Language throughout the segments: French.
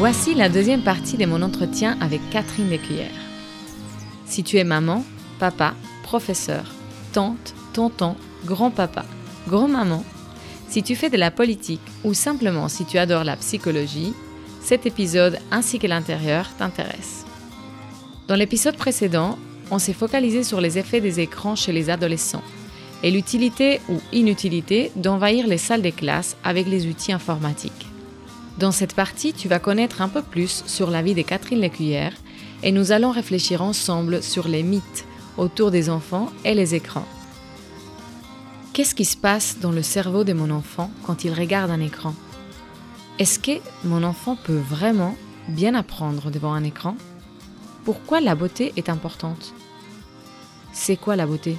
Voici la deuxième partie de mon entretien avec Catherine Lécuyère. Si tu es maman, papa, professeur, tante, tonton, grand-papa, grand-maman, si tu fais de la politique ou simplement si tu adores la psychologie, cet épisode ainsi que l'intérieur t'intéresse. Dans l'épisode précédent, on s'est focalisé sur les effets des écrans chez les adolescents et l'utilité ou inutilité d'envahir les salles des classes avec les outils informatiques. Dans cette partie, tu vas connaître un peu plus sur la vie de Catherine Lécuyère et nous allons réfléchir ensemble sur les mythes autour des enfants et les écrans. Qu'est-ce qui se passe dans le cerveau de mon enfant quand il regarde un écran? Est-ce que mon enfant peut vraiment bien apprendre devant un écran? Pourquoi la beauté est importante? C'est quoi la beauté?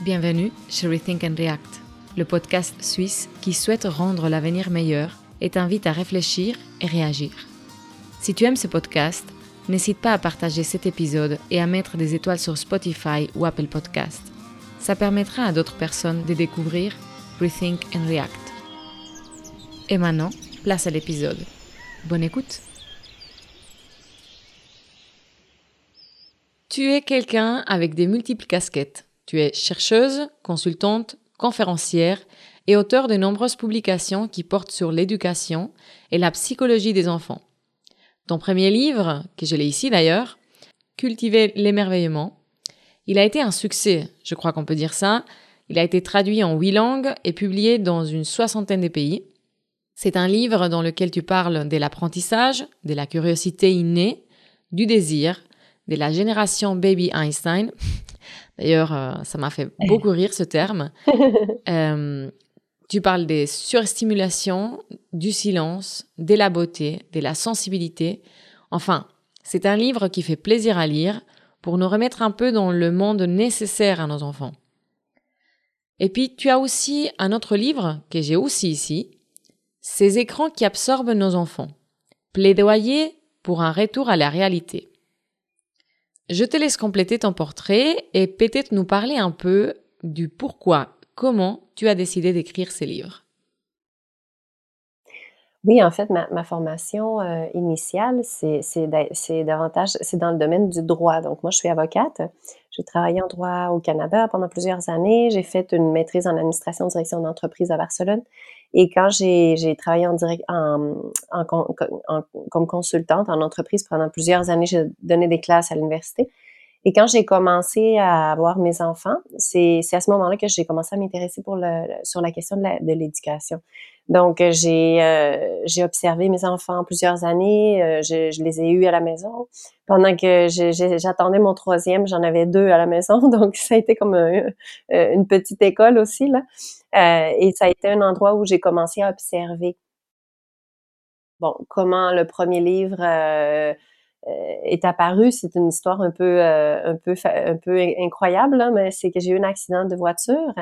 Bienvenue chez Rethink and React, le podcast suisse qui souhaite rendre l'avenir meilleur et t'invite à réfléchir et réagir. Si tu aimes ce podcast, n'hésite pas à partager cet épisode et à mettre des étoiles sur Spotify ou Apple Podcast. Ça permettra à d'autres personnes de découvrir Rethink and React. Et maintenant, place à l'épisode. Bonne écoute. Tu es quelqu'un avec des multiples casquettes. Tu es chercheuse, consultante, conférencière et auteur de nombreuses publications qui portent sur l'éducation et la psychologie des enfants. Ton premier livre, que je l'ai ici d'ailleurs, Cultiver l'émerveillement, il a été un succès, je crois qu'on peut dire ça. Il a été traduit en huit langues et publié dans une soixantaine de pays. C'est un livre dans lequel tu parles de l'apprentissage, de la curiosité innée, du désir, de la génération Baby Einstein, D'ailleurs, euh, ça m'a fait beaucoup rire ce terme. Euh, tu parles des surstimulations, du silence, de la beauté, de la sensibilité. Enfin, c'est un livre qui fait plaisir à lire pour nous remettre un peu dans le monde nécessaire à nos enfants. Et puis, tu as aussi un autre livre que j'ai aussi ici, Ces écrans qui absorbent nos enfants. Plaidoyer pour un retour à la réalité. Je te laisse compléter ton portrait et peut-être nous parler un peu du pourquoi, comment tu as décidé d'écrire ces livres. Oui, en fait, ma, formation euh, initiale, c'est davantage, c'est dans le domaine du droit. Donc, moi, je suis avocate. J'ai travaillé en droit au Canada pendant plusieurs années. J'ai fait une maîtrise en administration direction d'entreprise à Barcelone. Et quand j'ai travaillé en direct, en, en, comme consultante en entreprise pendant plusieurs années, j'ai donné des classes à l'université. Et quand j'ai commencé à avoir mes enfants, c'est à ce moment-là que j'ai commencé à m'intéresser pour sur la question de l'éducation. Donc, j'ai euh, j'ai observé mes enfants plusieurs années. Euh, je, les ai eus à la maison. Pendant que j'attendais mon troisième, j'en avais deux à la maison. Donc, ça a été comme euh, une petite école aussi là. et ça a été un endroit où j'ai commencé à observer. Bon, comment le premier livre est apparu, c'est une histoire un peu un peu un peu incroyable, mais c'est que j'ai eu un accident de voiture.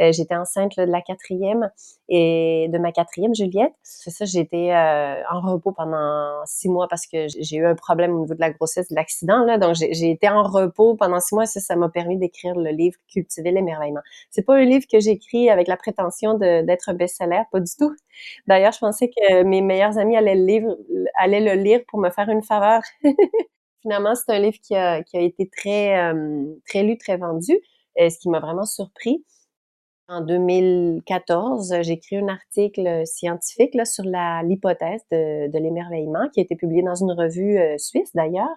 Euh, j'étais enceinte de la quatrième et de ma quatrième Juliette. C'est ça, j'étais euh, en repos pendant six mois parce que j'ai eu un problème au niveau de la grossesse, de l'accident. Là, donc j'ai été en repos pendant six mois. Ça, ça m'a permis d'écrire le livre Cultiver l'émerveillement. C'est pas un livre que j'écris avec la prétention d'être un best-seller, pas du tout. D'ailleurs, je pensais que mes meilleurs amis allaient le, livre, allaient le lire pour me faire une faveur. Finalement, c'est un livre qui a, qui a été très, euh, très lu, très vendu, ce qui m'a vraiment surpris. En 2014, j'ai écrit un article scientifique là, sur l'hypothèse de, l'émerveillement qui a été publié dans une revue euh, suisse d'ailleurs,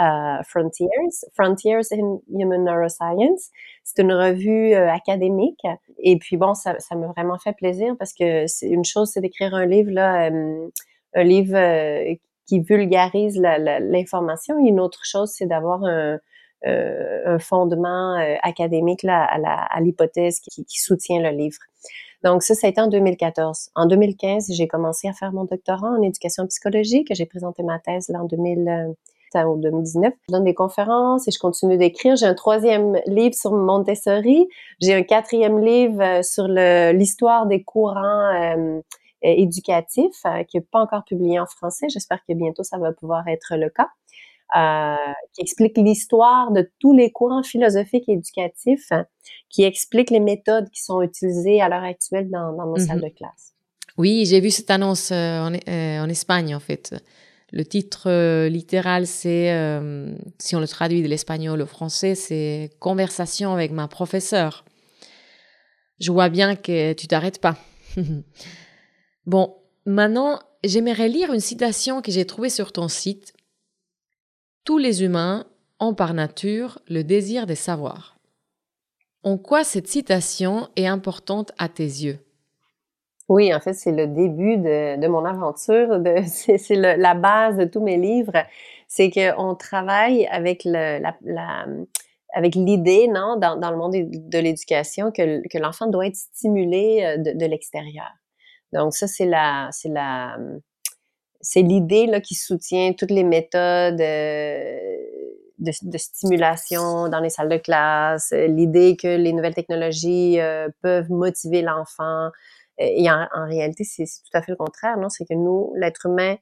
euh, Frontiers, Frontiers in Human Neuroscience. C'est une revue euh, académique. Et puis bon, ça, ça m'a vraiment fait plaisir parce que une chose, c'est d'écrire un livre là, un livre qui vulgarise l'information. Une autre chose, c'est d'avoir un un fondement euh, académique là, à l'hypothèse qui, qui, soutient le livre. Donc ça, ça a été en 2014. En 2015, j'ai commencé à faire mon doctorat en éducation psychologique. J'ai présenté ma thèse là en 2000 ou 2019. Je donne des conférences et je continue d'écrire. J'ai un troisième livre sur Montessori. J'ai un quatrième livre euh, sur l'histoire des courants euh, éducatifs qui n'est pas encore publié en français. J'espère que bientôt ça va pouvoir être le cas. Euh, qui explique l'histoire de tous les courants philosophiques et éducatifs, hein, qui explique les méthodes qui sont utilisées à l'heure actuelle dans, dans nos salles mm-hmm. de classe. Oui, j'ai vu cette annonce en, en, Espagne, en fait. Le titre littéral, c'est, si on le traduit de l'espagnol au français, c'est Conversation avec ma professeure. Je vois bien que tu t'arrêtes pas. bon, maintenant, j'aimerais lire une citation que j'ai trouvée sur ton site. Tous les humains ont par nature le désir de savoir. En quoi cette citation est importante à tes yeux? Oui, en fait, c'est le début de, mon aventure, c'est la base de tous mes livres. C'est qu'on travaille avec l'idée, non, dans, le monde de l'éducation, que, l'enfant doit être stimulé euh, de, l'extérieur. Donc ça, c'est c'est la, c'est l'idée là qui soutient toutes les méthodes euh, de, stimulation dans les salles de classe, l'idée que les nouvelles technologies euh, peuvent motiver l'enfant. Et en, réalité, c'est, tout à fait le contraire, non? C'est que nous, l'être humain,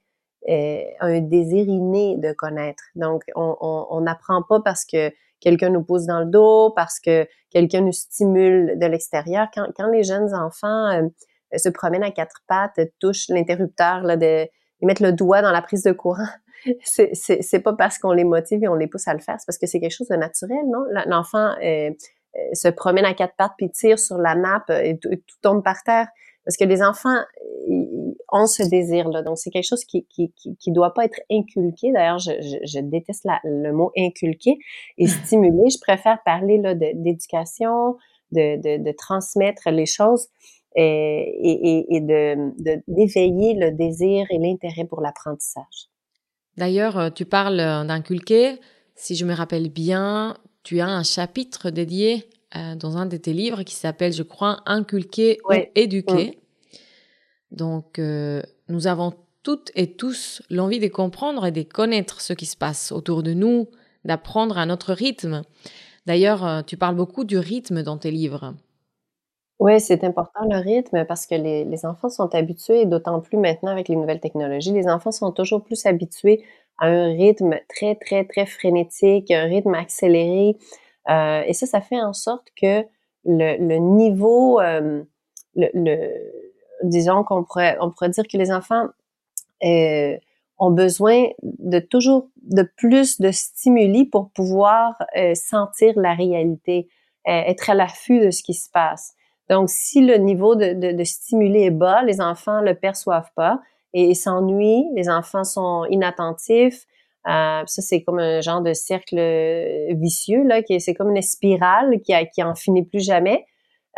a un désir inné de connaître. Donc, on n'apprend pas parce que quelqu'un nous pousse dans le dos, parce que quelqu'un nous stimule de l'extérieur. Quand, quand, les jeunes enfants euh, se promènent à quatre pattes, touchent l'interrupteur, là, de, ils mettent le doigt dans la prise de courant, c'est, c'est, pas parce qu'on les motive et on les pousse à le faire, c'est parce que c'est quelque chose de naturel, non? L'enfant euh, euh, se promène à quatre pattes puis tire sur la nappe et tout tombe par terre. Parce que les enfants ont ce désir-là. Donc, c'est quelque chose qui qui, qui, doit pas être inculqué. D'ailleurs, je, je, déteste le mot inculquer et stimuler. Je préfère parler là d'éducation, de, de, de, transmettre les choses et, et, et de d'éveiller le désir et l'intérêt pour l'apprentissage. D'ailleurs, euh, tu parles euh, d'inculquer. Si je me rappelle bien, tu as un chapitre dédié euh, dans un de tes livres qui s'appelle, je crois, Inculquer ou éduquer. Mm. Donc, euh, nous avons toutes et tous l'envie de comprendre et de connaître ce qui se passe autour de nous, d'apprendre à notre rythme. D'ailleurs, euh, tu parles beaucoup du rythme dans tes livres. Oui, c'est important le rythme parce que les, les enfants sont habitués, d'autant plus maintenant avec les nouvelles technologies, les enfants sont toujours plus habitués à un rythme très, très, très frénétique, un rythme accéléré. Euh, et ça, ça fait en sorte que le, le niveau, euh, le, disons qu'on pourrait, on pourrait dire que les enfants euh, ont besoin de toujours de plus de stimuli pour pouvoir sentir la réalité, être à l'affût de ce qui se passe. Donc, si le niveau de, de, de stimuli est bas, les enfants le perçoivent pas et s'ennuient, les enfants sont inattentifs, euh, ça, c'est comme un genre de cercle vicieux, là, qui c'est comme une spirale qui, a, qui en finit plus jamais.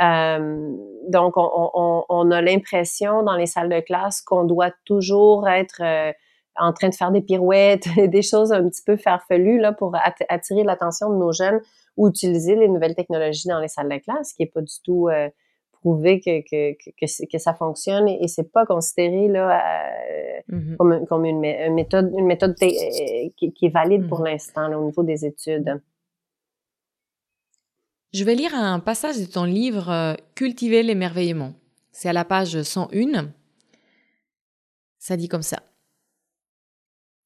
Euh, donc, on, on, on a l'impression dans les salles de classe qu'on doit toujours être euh, en train de faire des pirouettes, des choses un petit peu farfelues là, pour attirer l'attention de nos jeunes ou utiliser les nouvelles technologies dans les salles de classe, qui est pas du tout euh, prouver que, que, que, que, ça fonctionne et, c'est pas considéré là mm-hmm. comme, comme une, méthode une méthode euh, qui, qui, est valide pour mm-hmm. l'instant au niveau des études. Je vais lire un passage de ton livre euh, Cultiver l'émerveillement. C'est à la page 101. Ça dit comme ça.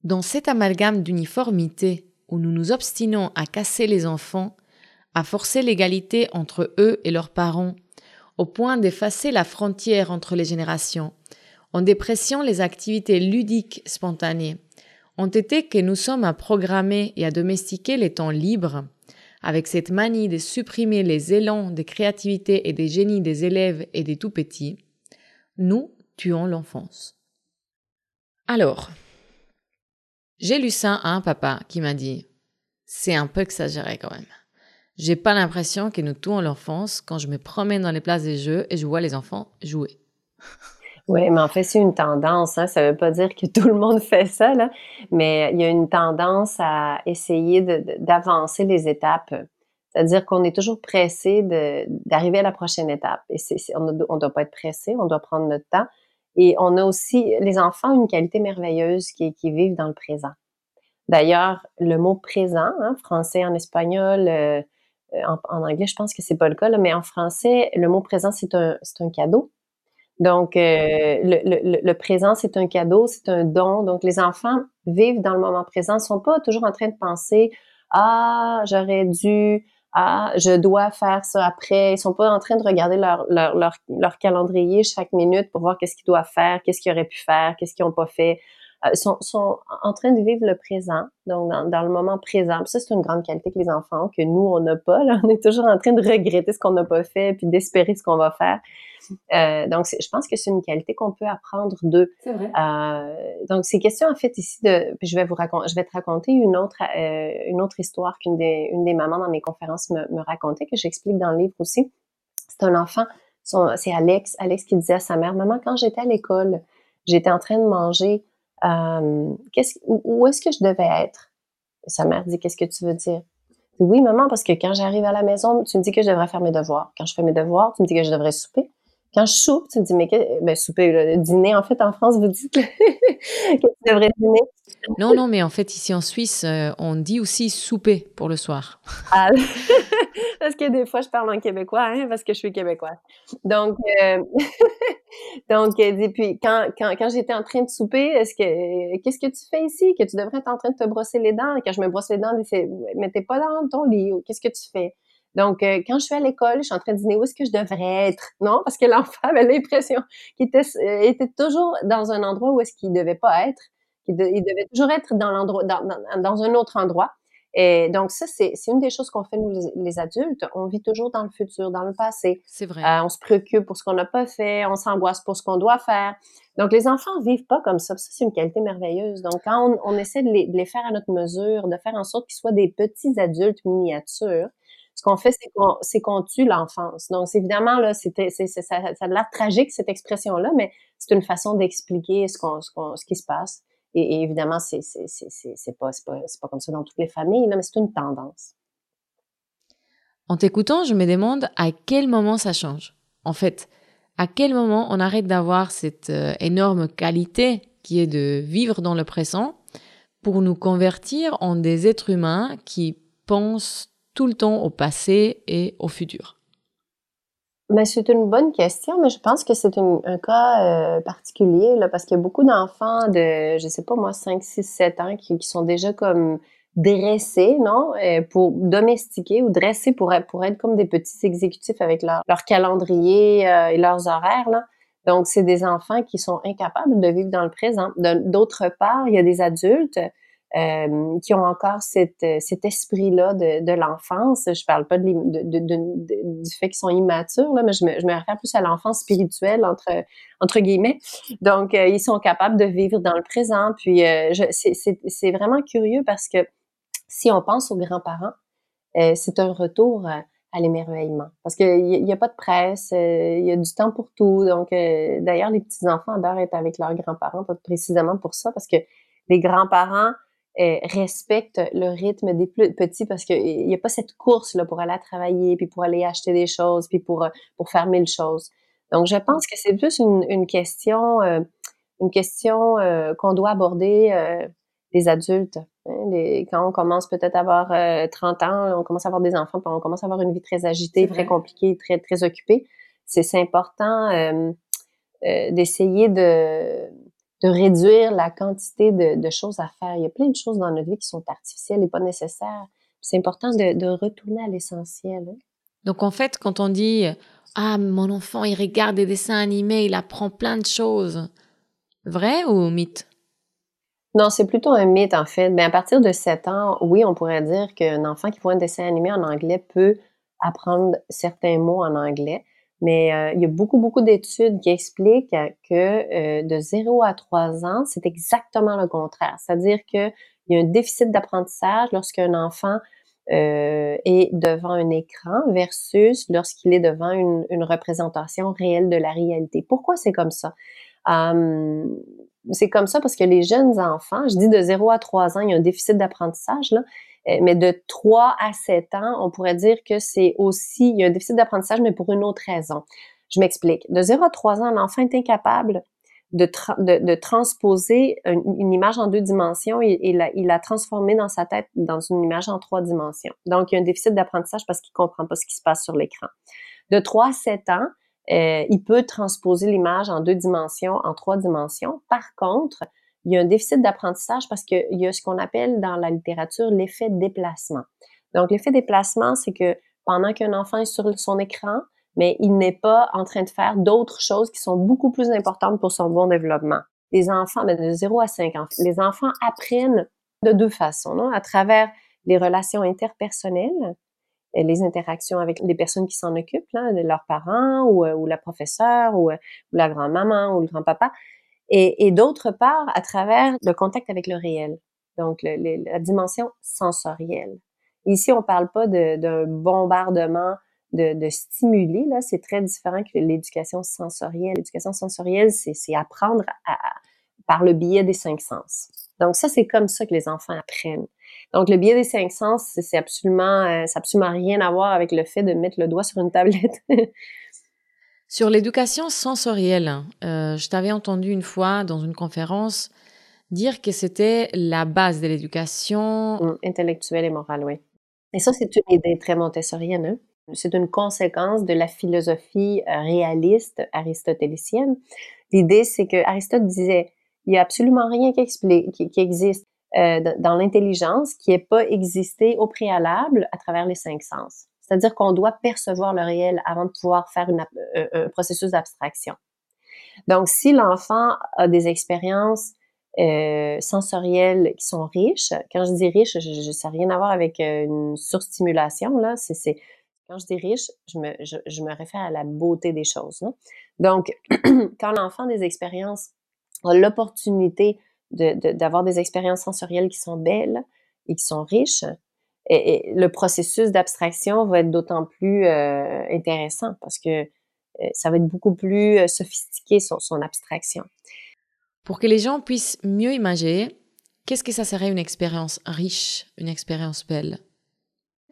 Dans cet amalgame d'uniformité où nous nous obstinons à casser les enfants, à forcer l'égalité entre eux et leurs parents, au point d'effacer la frontière entre les générations, en dépréciant les activités ludiques spontanées, ont été que nous sommes à programmer et à domestiquer les temps libres, avec cette manie de supprimer les élans de créativité et des génies des élèves et des tout-petits, nous tuons l'enfance. Alors, j'ai lu ça à un papa qui m'a dit, c'est un peu exagéré quand même. J'ai pas l'impression que nous tuons l'enfance quand je me promène dans les places des jeux et je vois les enfants jouer. Oui, mais en fait, c'est une tendance. Hein. Ça veut pas dire que tout le monde fait ça, là, mais il y a une tendance à essayer d'avancer les étapes. C'est-à-dire qu'on est toujours pressé d'arriver à la prochaine étape. Et on ne doit pas être pressé, on doit prendre notre temps. Et on a aussi, les enfants ont une qualité merveilleuse qui, qui vivent dans le présent. D'ailleurs, le mot présent, hein, français, en espagnol, euh, euh, en, anglais, je pense que c'est pas le cas, mais en français, le mot présent, c'est un, un cadeau. Donc, euh, le, le, le, présent, c'est un cadeau, c'est un don. Donc, les enfants vivent dans le moment présent, sont pas toujours en train de penser, ah, j'aurais dû, ah, je dois faire ça après. Ils sont pas en train de regarder leur, leur, leur, leur calendrier chaque minute pour voir qu'est-ce qu'ils doivent faire, qu'est-ce qu'ils auraient pu faire, qu'est-ce qu'ils n'ont pas fait. Euh, sont, sont en train de vivre le présent, donc dans, dans le moment présent. ça, c'est une grande qualité que les enfants que nous, on n'a pas. Là. On est toujours en train de regretter ce qu'on n'a pas fait, puis d'espérer ce qu'on va faire. Euh, donc, je pense que c'est une qualité qu'on peut apprendre d'eux. C'est vrai. Euh, donc, ces questions, en fait, ici, de, puis je vais vous raconter, je vais te raconter une autre, euh, une autre histoire qu'une des, une des mamans dans mes conférences me, me racontait, que j'explique dans le livre aussi. C'est un enfant, c'est Alex, Alex qui disait à sa mère, maman, quand j'étais à l'école, j'étais en train de manger, euh, qu'est-ce, où, où est-ce que je devais être? Et sa mère dit, qu'est-ce que tu veux dire? Oui, maman, parce que quand j'arrive à la maison, tu me dis que je devrais faire mes devoirs. Quand je fais mes devoirs, tu me dis que je devrais souper. Quand je soupe, tu me dis, mais que, ben, souper, le dîner, en fait, en France, vous dites que, tu devrais dîner. Non, non, mais en fait, ici en Suisse, euh, on dit aussi souper pour le soir. Ah, parce que des fois, je parle en québécois, hein, parce que je suis québécoise. Donc, euh, donc, et puis, quand, quand, quand j'étais en train de souper, est-ce que, qu'est-ce que tu fais ici? Que tu devrais être en train de te brosser les dents? Quand je me brosse les dents, mais t'es pas dans ton lit. Qu'est-ce que tu fais? Donc, euh, quand je suis à l'école, je suis en train de dîner où est-ce que je devrais être, non? Parce que l'enfant avait l'impression qu'il était, euh, était toujours dans un endroit où est-ce qu'il devait pas être, il devait toujours être dans l'endroit, dans, dans, un autre endroit. Et donc ça, c'est une des choses qu'on fait nous les, adultes. On vit toujours dans le futur, dans le passé. C'est vrai. Euh, on se préoccupe pour ce qu'on n'a pas fait, on s'angoisse pour ce qu'on doit faire. Donc les enfants vivent pas comme ça. Ça, c'est une qualité merveilleuse. Donc quand on, on essaie de les, de les, faire à notre mesure, de faire en sorte qu'ils soient des petits adultes miniatures, ce qu'on fait, c'est qu'on tue l'enfance. Donc, évidemment, là, c'était, ça, ça a l'air tragique, cette expression-là, mais c'est une façon d'expliquer ce, qu'on, ce, ce qui se passe. Et, évidemment, c'est, pas, pas, pas comme ça dans toutes les familles, mais c'est une tendance. En t'écoutant, je me demande à quel moment ça change. En fait, à quel moment on arrête d'avoir cette euh, énorme qualité qui est de vivre dans le présent pour nous convertir en des êtres humains qui pensent tout le temps au passé et au futur? Mais c'est une bonne question, mais je pense que c'est un cas euh, particulier là, parce qu'il y a beaucoup d'enfants de, je sais pas moi, 5, 6, 7 ans qui, qui sont déjà comme dressés, non, euh, pour domestiquer ou dressés pour être, pour être comme des petits exécutifs avec leur, leur calendrier euh, et leurs horaires. Là. Donc, c'est des enfants qui sont incapables de vivre dans le présent. D'autre part, il y a des adultes euh, qui ont encore euh, cet esprit-là de, l'enfance. Je parle pas du fait qu'ils sont immatures, là, mais je me, réfère plus à l'enfance spirituelle, entre, entre guillemets. Donc, euh, ils sont capables de vivre dans le présent. Puis, c'est vraiment curieux parce que si on pense aux grands-parents, c'est un retour à, l'émerveillement. Parce qu'il n'y a, pas de presse, il y a du temps pour tout. Donc, d'ailleurs, les petits-enfants adorent être avec leurs grands-parents, précisément pour ça, parce que les grands-parents euh, respecte le rythme des plus petits parce qu'il n'y a pas cette course là pour aller travailler puis pour aller acheter des choses puis pour euh, pour faire mille choses. Donc je pense que c'est plus une, une question euh, une question qu'on doit aborder les adultes. Hein, quand on commence peut-être à avoir 30 ans, on commence à avoir des enfants, puis on commence à avoir une vie très agitée, très compliquée, très très occupée. C'est important d'essayer de de réduire la quantité de, de, choses à faire. Il y a plein de choses dans notre vie qui sont artificielles et pas nécessaires. C'est important de, de, retourner à l'essentiel. Hein. Donc en fait, quand on dit ah mon enfant il regarde des dessins animés, il apprend plein de choses, vrai ou mythe? Non, c'est plutôt un mythe en fait. Mais à partir de 7 ans, oui, on pourrait dire qu'un enfant qui voit un dessin animé en anglais peut apprendre certains mots en anglais. Mais euh, il y a beaucoup, beaucoup d'études qui expliquent que euh, de 0 à 3 ans, c'est exactement le contraire. C'est-à-dire qu'il y a un déficit d'apprentissage lorsqu'un enfant euh, est devant un écran versus lorsqu'il est devant une, une, représentation réelle de la réalité. Pourquoi c'est comme ça? C'est comme ça parce que les jeunes enfants, je dis de 0 à 3 ans, il y a un déficit d'apprentissage, là, mais de 3 à 7 ans, on pourrait dire que c'est aussi, il y a un déficit d'apprentissage, mais pour une autre raison. Je m'explique. De 0 à 3 ans, l'enfant est incapable de, transposer une, image en deux dimensions et, il l'a transformée dans sa tête dans une image en trois dimensions. Donc, il y a un déficit d'apprentissage parce qu'il comprend pas ce qui se passe sur l'écran. De 3 à 7 ans, euh, il peut transposer l'image en deux dimensions, en trois dimensions. Par contre, il y a un déficit d'apprentissage parce qu'il y a ce qu'on appelle dans la littérature l'effet déplacement. Donc, l'effet déplacement, c'est que pendant qu'un enfant est sur son écran, mais il n'est pas en train de faire d'autres choses qui sont beaucoup plus importantes pour son bon développement. Les enfants, mais de 0 à 5 ans, les enfants apprennent de deux façons, non? à travers les relations interpersonnelles, et les interactions avec les personnes qui s'en occupent, là, leurs parents ou, euh, la professeure euh, ou la grand-maman ou le grand-papa, et, et d'autre part à travers le contact avec le réel, donc le, la dimension sensorielle. Ici, on parle pas d'un bombardement de, de stimuli, là, c'est très différent que l'éducation sensorielle. L'éducation sensorielle, c'est apprendre à, par le biais des cinq sens. Donc ça, c'est comme ça que les enfants apprennent. Donc le biais des cinq sens, c'est absolument, euh, ça absolument rien à voir avec le fait de mettre le doigt sur une tablette. sur l'éducation sensorielle, euh, je t'avais entendu une fois dans une conférence dire que c'était la base de l'éducation mmh, intellectuelle et morale, oui. Et ça, c'est une idée très montessorienne. Hein. C'est une conséquence de la philosophie euh, réaliste aristotélicienne. L'idée, c'est que Aristote disait, il n'y a absolument rien qui, existe euh, dans l'intelligence qui n'ait pas existé au préalable à travers les cinq sens. C'est-à-dire qu'on doit percevoir le réel avant de pouvoir faire une, euh, un processus d'abstraction. Donc, si l'enfant a des expériences euh, sensorielles qui sont riches. Quand je dis riche, je, je, ça n'a rien à voir avec euh, une surstimulation. Là. Quand je dis riche, je me, réfère à la beauté des choses. Non? Donc, quand l'enfant a des expériences a l'opportunité d'avoir de, des expériences sensorielles qui sont belles et qui sont riches, et, et le processus d'abstraction va être d'autant plus euh, intéressant parce que euh, ça va être beaucoup plus euh, sophistiqué son, son abstraction. Pour que les gens puissent mieux imaginer, qu'est-ce que ça serait une expérience riche, une expérience belle?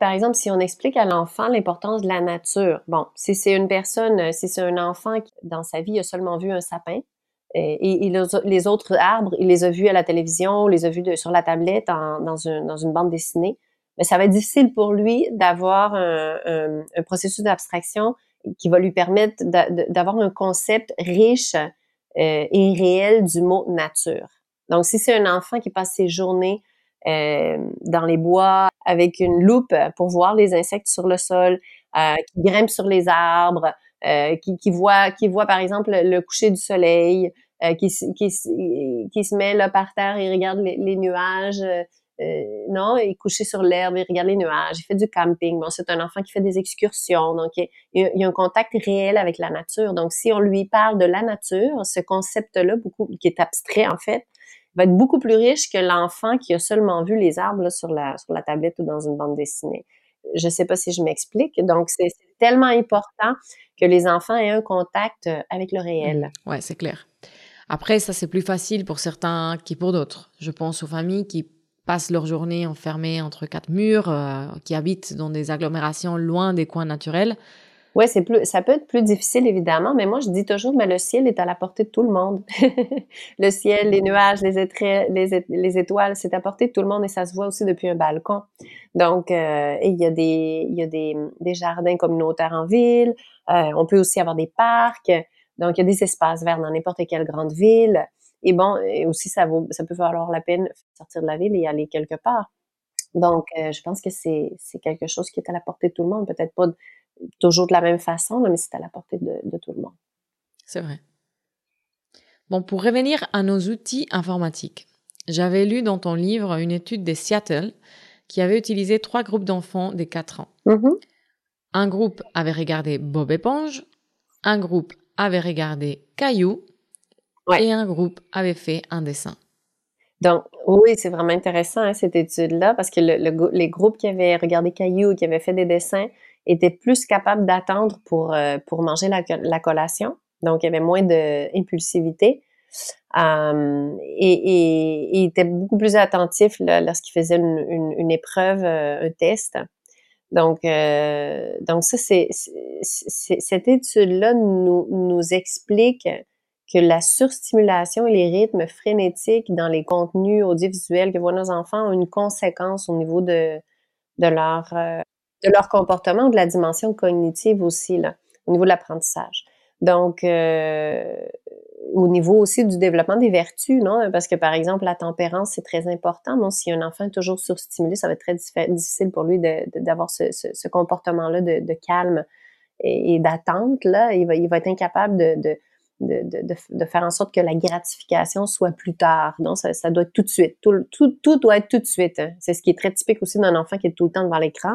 Par exemple, si on explique à l'enfant l'importance de la nature, bon, si c'est une personne, si c'est un enfant qui, dans sa vie, a seulement vu un sapin, et, et, les autres arbres, il les a vus à la télévision, les a vus de, sur la tablette en, dans, un, dans, une bande dessinée, mais ça va être difficile pour lui d'avoir un, un, un, processus d'abstraction qui va lui permettre d'avoir un concept riche euh, et réel du mot nature. Donc, si c'est un enfant qui passe ses journées euh, dans les bois avec une loupe pour voir les insectes sur le sol, euh, qui grimpe sur les arbres, euh, qui, qui, voit, qui voit par exemple le coucher du soleil, euh, qui, qui, qui, se met là par terre et regarde les, les nuages, euh, non, il couché sur l'herbe, il regarde les nuages, il fait du camping. Bon, c'est un enfant qui fait des excursions, donc il, y a un contact réel avec la nature. Donc, si on lui parle de la nature, ce concept-là, beaucoup qui est abstrait en fait, va être beaucoup plus riche que l'enfant qui a seulement vu les arbres là, sur la sur la tablette ou dans une bande dessinée. Je sais pas si je m'explique. Donc, c'est tellement important que les enfants aient un contact euh, avec le réel. Mmh. Ouais, c'est clair. Après, ça, c'est plus facile pour certains qui pour d'autres. Je pense aux familles qui passent leur journée enfermées entre quatre murs, euh, qui habitent dans des agglomérations loin des coins naturels. Ouais, c'est plus, ça peut être plus difficile évidemment, mais moi je dis toujours, mais le ciel est à la portée de tout le monde. le ciel, les nuages, les, étoiles, les, les étoiles, c'est à portée de tout le monde et ça se voit aussi depuis un balcon. Donc, euh, il y a des, il y a des, des jardins communautaires en ville. Euh, on peut aussi avoir des parcs. Donc, il y a des espaces verts dans n'importe quelle grande ville. Et bon, et aussi, ça, vaut, ça peut valoir la peine de sortir de la ville et aller quelque part. Donc, euh, je pense que c'est quelque chose qui est à la portée de tout le monde. Peut-être pas toujours de la même façon, mais c'est à la portée de, de tout le monde. C'est vrai. Bon, pour revenir à nos outils informatiques, j'avais lu dans ton livre une étude des Seattle qui avait utilisé trois groupes d'enfants des 4 ans. Mm -hmm. Un groupe avait regardé Bob éponge, un groupe avait regardé Caillou ouais. et un groupe avait fait un dessin. Donc, oui, c'est vraiment intéressant hein, cette étude-là parce que le, le, les groupes qui avaient regardé Caillou qui avaient fait des dessins étaient plus capables d'attendre pour, euh, pour manger la, la, collation. Donc, il y avait moins d'impulsivité. Um, et, et, et étaient beaucoup plus attentifs lorsqu'ils faisaient une, une, une épreuve, euh, un test. Donc, euh, donc ça, c'est cette étude-là nous, nous explique que la surstimulation et les rythmes frénétiques dans les contenus audiovisuels que voient nos enfants ont une conséquence au niveau de, euh, leur comportement, de la dimension cognitive aussi, là, au niveau de l'apprentissage. Donc, euh, au niveau aussi du développement des vertus, non? Parce que, par exemple, la tempérance, c'est très important. Non? Si un enfant est toujours surstimulé, ça va être très difficile pour lui d'avoir ce, comportement-là de, calme et, d'attente. Là, il va, être incapable de de, de, faire en sorte que la gratification soit plus tard. Donc, ça, ça doit être tout de suite. Tout, tout, tout doit être tout de suite. Hein. C'est ce qui est très typique aussi d'un enfant qui est tout le temps devant l'écran.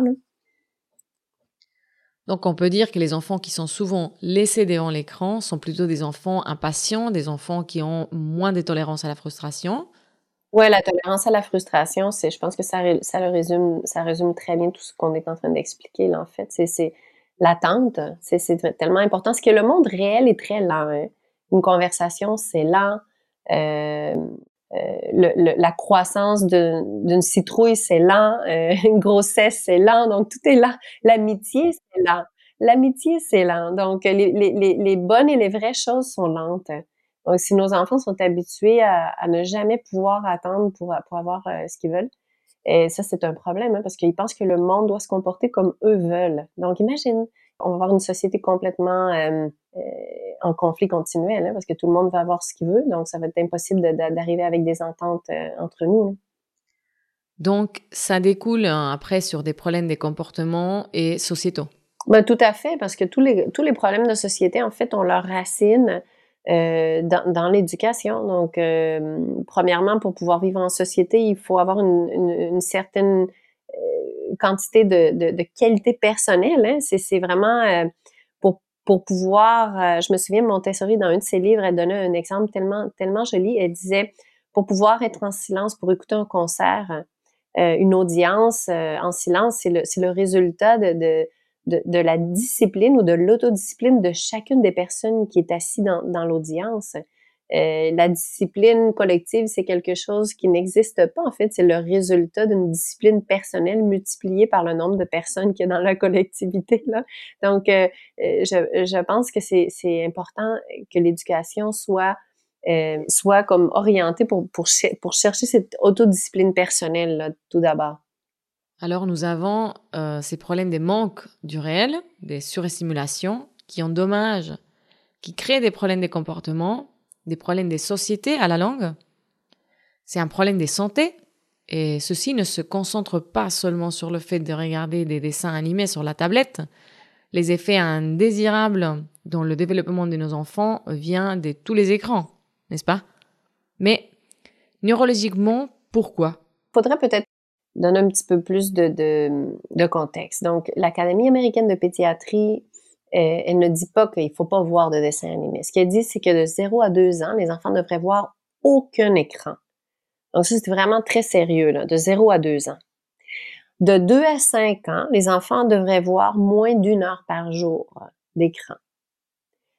Donc on peut dire que les enfants qui sont souvent laissés devant l'écran sont plutôt des enfants impatients, des enfants qui ont moins de tolérance à la frustration. Oui, la tolérance à la frustration, c'est, je pense que ça, ça, le résume, ça résume très bien tout ce qu'on est en train d'expliquer, là, en fait. C'est, l'attente, c'est, tellement important. Parce que le monde réel est très lent. Hein. Une conversation, c'est lent. Euh, euh, la croissance d'une citrouille, c'est lent. Euh, une grossesse, c'est lent. Donc, tout est lent. L'amitié, c'est lent. L'amitié, c'est lent. Donc, les, bonnes et les vraies choses sont lentes. Donc, si nos enfants sont habitués à, ne jamais pouvoir attendre pour, pour avoir ce qu'ils veulent, et ça, c'est un problème, hein, parce qu'ils pensent que le monde doit se comporter comme eux veulent. Donc, imagine, on va avoir une société complètement en conflit continuel, hein, parce que tout le monde va avoir ce qu'il veut, donc ça va être impossible d'arriver avec des ententes euh, entre nous. Donc, ça découle hein, après sur des problèmes des comportements et sociétaux. Ben, tout à fait, parce que tous les, tous les problèmes de société, en fait, ont leur racine euh, dans, dans l'éducation. Donc, euh, premièrement, pour pouvoir vivre en société, il faut avoir une, une, certaine quantité de, qualité personnelle. Hein. C'est vraiment pour pouvoir, euh, je me souviens, Montessori, dans un de ses livres, elle donnait un exemple tellement, tellement joli. Elle disait, pour pouvoir être en silence, pour écouter un concert, euh, une audience euh, en silence, c'est le, le, résultat de, la discipline ou de l'autodiscipline de chacune des personnes qui est assise dans l'audience. Euh, la discipline collective, c'est quelque chose qui n'existe pas. En fait, c'est le résultat d'une discipline personnelle multipliée par le nombre de personnes qu'il y a dans la collectivité. Donc, euh, euh, je, pense que c'est important que l'éducation soit soit comme orientée pour, pour, chercher cette autodiscipline personnelle, tout d'abord. Alors, nous avons ces problèmes des manques du réel, des surestimulations, qui endommagent, qui créent des problèmes des comportements des problèmes des sociétés à la langue. C'est un problème des santé. Et ceci ne se concentre pas seulement sur le fait de regarder des dessins animés sur la tablette. Les effets indésirables dans le développement de nos enfants viennent de tous les écrans, n'est-ce pas? Mais neurologiquement, pourquoi? Faudrait peut-être donner un petit peu plus de, de, de contexte. Donc, l'Académie américaine de pédiatrie elle ne dit pas qu'il faut pas voir de dessins animés. Ce qu'elle dit, c'est que de 0 à 2 ans, les enfants devraient voir aucun écran. Donc ça, c'est vraiment très sérieux, là, de 0 à 2 ans. De 2 à 5 ans, les enfants devraient voir moins d'une heure par jour d'écran.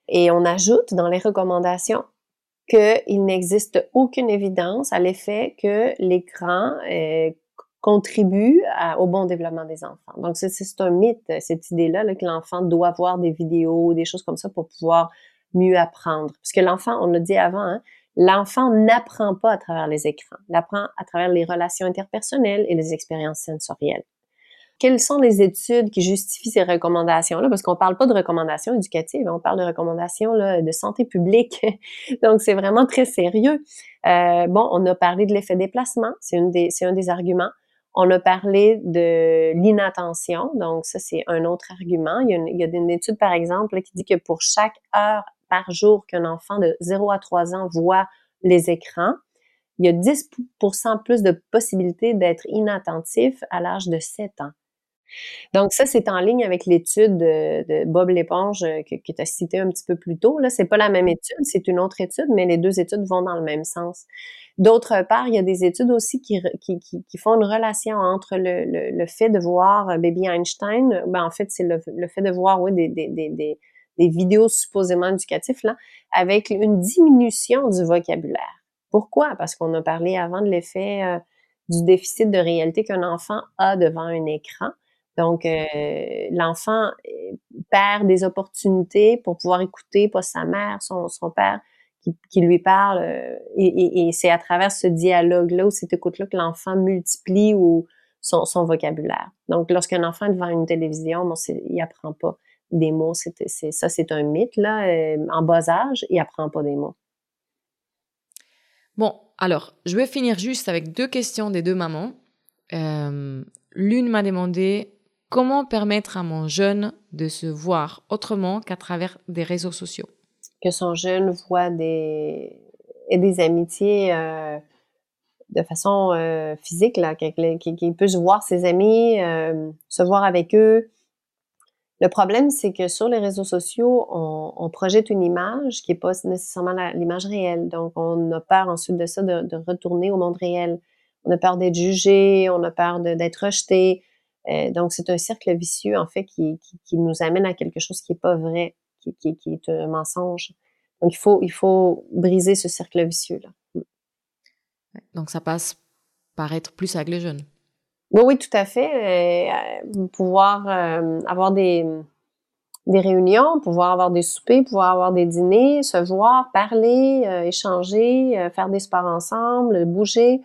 Et on ajoute dans les recommandations qu'il n'existe aucune évidence à l'effet que l'écran euh, contribue au bon développement des enfants. Donc, c'est un mythe, cette idée-là, là, que l'enfant doit voir des vidéos, des choses comme ça pour pouvoir mieux apprendre. Parce que l'enfant, on l'a dit avant, hein, l'enfant n'apprend pas à travers les écrans, il apprend à travers les relations interpersonnelles et les expériences sensorielles. Quelles sont les études qui justifient ces recommandations-là? Parce qu'on parle pas de recommandations éducatives, on parle de recommandations là, de santé publique. Donc, c'est vraiment très sérieux. Euh, bon, on a parlé de l'effet déplacement, c'est un des arguments. On a parlé de l'inattention, donc ça c'est un autre argument. Il y, a une, il y a une étude par exemple qui dit que pour chaque heure par jour qu'un enfant de 0 à 3 ans voit les écrans, il y a 10% plus de possibilités d'être inattentif à l'âge de 7 ans. Donc ça, c'est en ligne avec l'étude de, Bob Léponge euh, que, que tu as cité un petit peu plus tôt. Là, c'est pas la même étude, c'est une autre étude, mais les deux études vont dans le même sens. D'autre part, il y a des études aussi qui, qui, qui, font une relation entre le, le, fait de voir euh, Baby Einstein, ben en fait, c'est le, le, fait de voir oui, des, des, des, des, vidéos supposément éducatives, là, avec une diminution du vocabulaire. Pourquoi? Parce qu'on a parlé avant de l'effet euh, du déficit de réalité qu'un enfant a devant un écran. Donc, euh, l'enfant perd des opportunités pour pouvoir écouter pas sa mère, son, son père, qui, lui parle. Euh, et, c'est à travers ce dialogue-là ou cette écoute-là que l'enfant multiplie son, vocabulaire. Donc, lorsqu'un enfant est devant une télévision, bon, il apprend pas. des mots. C'est, ça, c'est un mythe. Là. Euh, en bas âge, il apprend pas des mots. Bon, alors, je vais finir juste avec deux questions des deux mamans. Euh, l'une m'a demandé comment permettre à mon jeune de se voir autrement qu'à travers des réseaux sociaux. Que son jeune voit des, et des amitiés euh, de façon euh, physique, là, qu'il puisse voir ses amis, euh, se voir avec eux. Le problème, c'est que sur les réseaux sociaux, on, projette une image qui n'est pas nécessairement l'image réelle. Donc, on a peur ensuite de ça, de, retourner au monde réel. On a peur d'être jugé, on a peur d'être rejeté. Euh, donc, c'est un cercle vicieux, en fait, qui, qui, nous amène à quelque chose qui n'est pas vrai, qui, qui, qui, est un mensonge. Donc, il faut, il faut briser ce cercle vicieux-là. Donc ça passe par être plus avec les jeunes. Oui, oui, tout à fait. Euh, pouvoir euh, avoir des, des réunions, pouvoir avoir des soupers, pouvoir avoir des dîners, se voir, parler, euh, échanger, faire des sports ensemble, bouger.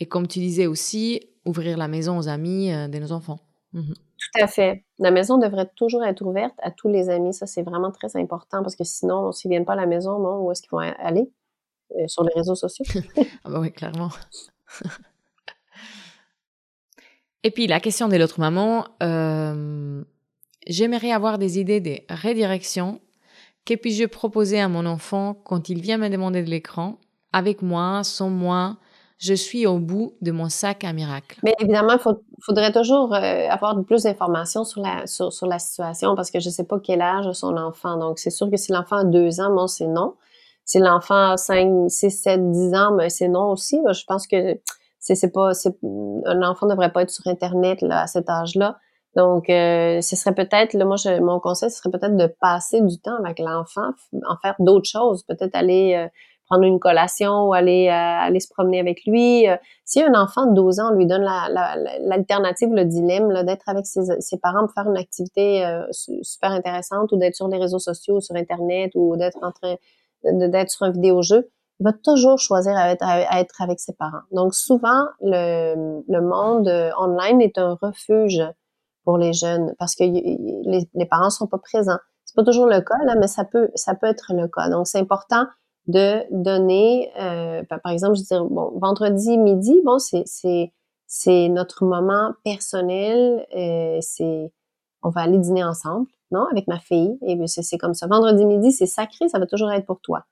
Et comme tu disais aussi, ouvrir la maison aux amis de nos enfants. Mhm. Tout à fait. La maison devrait toujours être ouverte à tous les amis. Ça, c'est vraiment très important parce que sinon, s'ils viennent pas à la maison, non, où est-ce qu'ils vont aller? Euh, sur les réseaux sociaux. ah bah oui, clairement. Et puis la question de l'autre maman, euh, j'aimerais avoir des idées de redirection. Que puis-je proposer à mon enfant quand il vient me demander de l'écran? Avec moi, sans moi, je suis au bout de mon sac à miracle. Mais évidemment, il faudrait toujours euh, avoir plus d'informations sur la, sur, sur, la situation parce que je ne sais pas quel âge a son enfant. Donc, c'est sûr que si l'enfant a deux ans, moi, c'est non. Si l'enfant a 5, 6, 7, 10 ans, ben c'est non aussi. Je pense que c'est pas un enfant ne devrait pas être sur internet là, à cet âge-là. Donc euh, ce serait peut-être moi je, mon conseil ce serait peut-être de passer du temps avec l'enfant, en faire d'autres choses, peut-être aller euh, prendre une collation ou aller euh, aller se promener avec lui. si un enfant de 12 ans, lui donne l'alternative, la, le dilemme d'être avec ses, ses, parents pour faire une activité super intéressante ou d'être sur les réseaux sociaux, sur internet ou d'être en train d'être sur un vidéo-jeu, il va toujours choisir à être, à être, avec ses parents. Donc souvent, le, le, monde euh, online est un refuge pour les jeunes parce que les, les parents sont pas présents. C'est pas toujours le cas là, mais ça peut ça peut être le cas. Donc c'est important de donner, euh, par exemple, je dire, bon, vendredi midi, bon, c'est c'est notre moment personnel. Euh, c'est on va aller dîner ensemble non, avec ma fille. Et c'est comme ça. Vendredi midi, c'est sacré, ça va toujours être pour toi.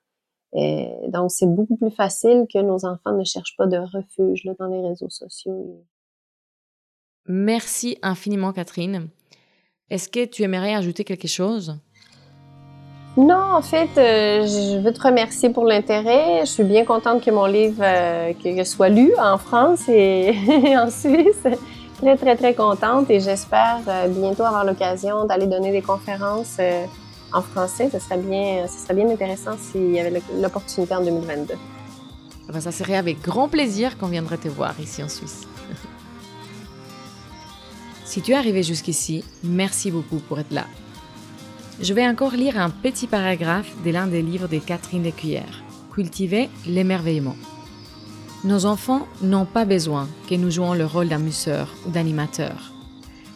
Et donc, c'est beaucoup plus facile que nos enfants ne cherchent pas de refuge là, dans les réseaux sociaux. Merci infiniment, Catherine. Est-ce que tu aimerais ajouter quelque chose? Non, en fait, euh, je veux te remercier pour l'intérêt. Je suis bien contente que mon livre euh, soit lu en France et en Suisse très, très, très contente et j'espère euh, bientôt avoir l'occasion d'aller donner des conférences euh, en français. Ce serait bien, ce serait bien intéressant s'il y avait l'opportunité en 2022. Ah ben, ça serait avec grand plaisir qu'on viendrait te voir ici en Suisse. si tu es arrivé jusqu'ici, merci beaucoup pour être là. Je vais encore lire un petit paragraphe de l'un des livres de Catherine Descuillères, Cultiver l'émerveillement. Nos enfants n'ont pas besoin que nous jouions le rôle d'amuseur ou d'animateur,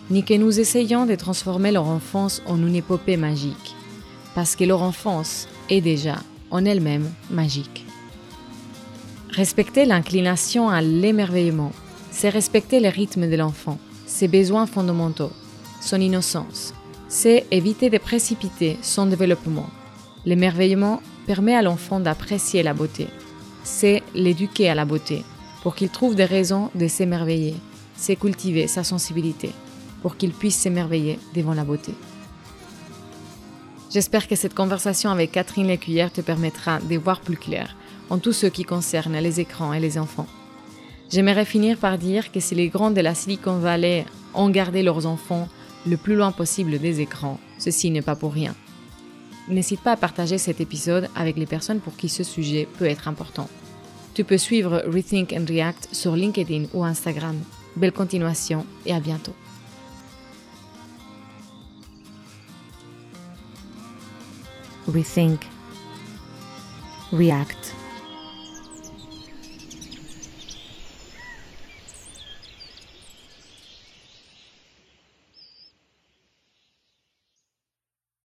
ni que nous essayions de transformer leur enfance en une épopée magique, parce que leur enfance est déjà en elle-même magique. Respecter l'inclination à l'émerveillement, c'est respecter le rythme de l'enfant, ses besoins fondamentaux, son innocence, c'est éviter de précipiter son développement. L'émerveillement permet à l'enfant d'apprécier la beauté, c'est l'éduquer à la beauté, pour qu'il trouve des raisons de s'émerveiller, c'est cultiver sa sensibilité, pour qu'il puisse s'émerveiller devant la beauté. J'espère que cette conversation avec Catherine Lécuyère te permettra de voir plus clair en tout ce qui concerne les écrans et les enfants. J'aimerais finir par dire que si les grands de la Silicon Valley ont gardé leurs enfants le plus loin possible des écrans, ceci n'est pas pour rien. N'hésite pas à partager cet épisode avec les personnes pour qui ce sujet peut être important. Tu peux suivre Rethink and React sur LinkedIn ou Instagram. Belle continuation et à bientôt. Rethink. React.